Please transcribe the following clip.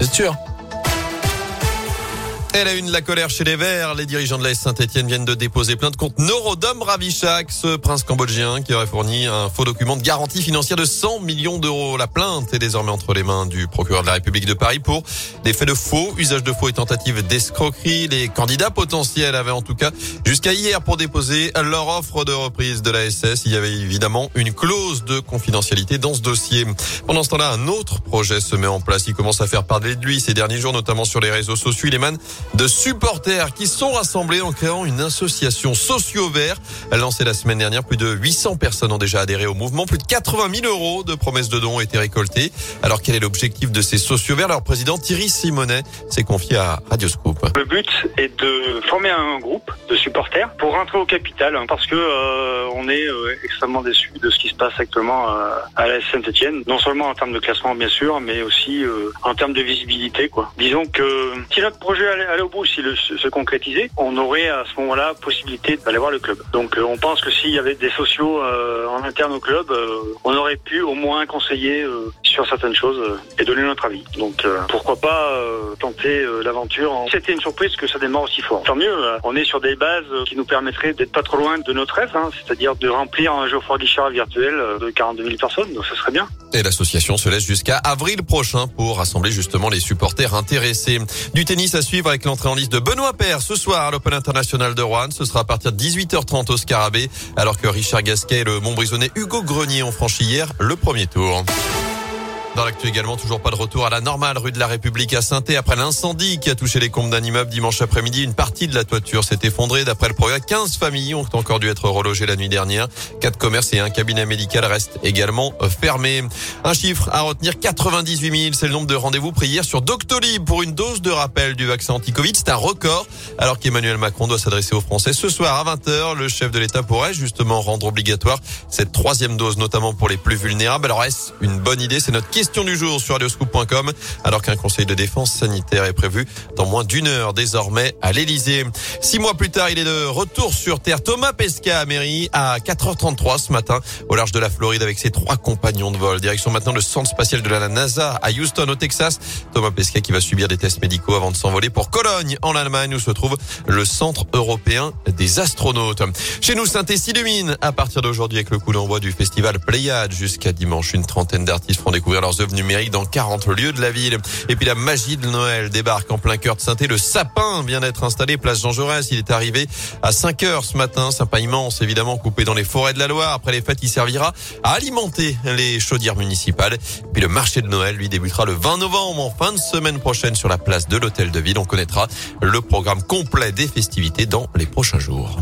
C'est sûr. Elle a une la colère chez les Verts. Les dirigeants de la Saint-Etienne viennent de déposer plainte contre Norodom Ravichak, ce prince cambodgien qui aurait fourni un faux document de garantie financière de 100 millions d'euros. La plainte est désormais entre les mains du procureur de la République de Paris pour des faits de faux, usage de faux et tentative d'escroquerie. Les candidats potentiels avaient en tout cas jusqu'à hier pour déposer leur offre de reprise de la SS. Il y avait évidemment une clause de confidentialité dans ce dossier. Pendant ce temps-là, un autre projet se met en place. Il commence à faire parler de lui ces derniers jours, notamment sur les réseaux sociaux. Il émane de supporters qui sont rassemblés en créant une association socio-vert. Lancée la semaine dernière, plus de 800 personnes ont déjà adhéré au mouvement. Plus de 80 000 euros de promesses de dons ont été récoltés. Alors quel est l'objectif de ces socio-verts? Leur président Thierry Simonet s'est confié à Radioscope. Le but est de former un groupe de supporters pour rentrer au capital hein, parce que euh, on est euh, extrêmement déçus de ce qui se passe actuellement euh, à la Saint-Etienne. Non seulement en termes de classement bien sûr, mais aussi en termes de visibilité. Quoi. Disons que si notre projet allait aller au bout, s'il se concrétisait, on aurait à ce moment-là possibilité d'aller voir le club. Donc euh, on pense que s'il y avait des sociaux euh, en interne au club, euh, on aurait pu au moins conseiller sur certaines choses et donner notre avis. Donc pourquoi pas tenter l'aventure. C'était une surprise que ça démarre aussi fort. Tant mieux, on est sur des bases qui nous permettraient d'être pas trop loin de notre rêve, hein, c'est-à-dire de remplir un Geoffroy Guichard virtuel de 42 000 personnes. Donc ça serait bien. Et l'association se laisse jusqu'à avril prochain pour rassembler justement les supporters intéressés. Du tennis à suivre avec l'entrée en liste de Benoît Paire ce soir à l'Open International de Rouen. Ce sera à partir de 18h30 au Scarabée, alors que Richard Gasquet et le Montbrisonnais Hugo Grenier ont franchi hier le premier tour. Dans l'actu également, toujours pas de retour à la normale rue de la République à saint après l'incendie qui a touché les combles d'un immeuble dimanche après-midi. Une partie de la toiture s'est effondrée. D'après le progrès, 15 familles ont encore dû être relogées la nuit dernière. Quatre commerces et un cabinet médical restent également fermés. Un chiffre à retenir, 98 000. C'est le nombre de rendez-vous pris hier sur Doctolib pour une dose de rappel du vaccin anti-Covid. C'est un record. Alors qu'Emmanuel Macron doit s'adresser aux Français ce soir à 20h, le chef de l'État pourrait justement rendre obligatoire cette troisième dose, notamment pour les plus vulnérables. Alors est-ce une bonne idée? C'est notre question du jour sur radioscoop.com alors qu'un conseil de défense sanitaire est prévu dans moins d'une heure désormais à l'Elysée. Six mois plus tard, il est de retour sur Terre. Thomas Pesca à Mairie à 4h33 ce matin au large de la Floride avec ses trois compagnons de vol. Direction maintenant le centre spatial de la NASA à Houston au Texas. Thomas Pesca qui va subir des tests médicaux avant de s'envoler pour Cologne en Allemagne où se trouve le centre européen des astronautes. Chez nous, Saint-Estie-de-Mine à partir d'aujourd'hui avec le coup d'envoi du festival Pléiade jusqu'à dimanche. Une trentaine d'artistes feront découvrir leurs œuvres numériques dans 40 lieux de la ville. Et puis la magie de Noël débarque en plein cœur de saint Le sapin vient d'être installé place Jean Jaurès. Il est arrivé à 5 heures ce matin. Sapin immense, évidemment, coupé dans les forêts de la Loire. Après les fêtes, il servira à alimenter les chaudières municipales. Puis le marché de Noël, lui, débutera le 20 novembre, en fin de semaine prochaine, sur la place de l'hôtel de ville. On connaîtra le programme complet des festivités dans les prochains jours.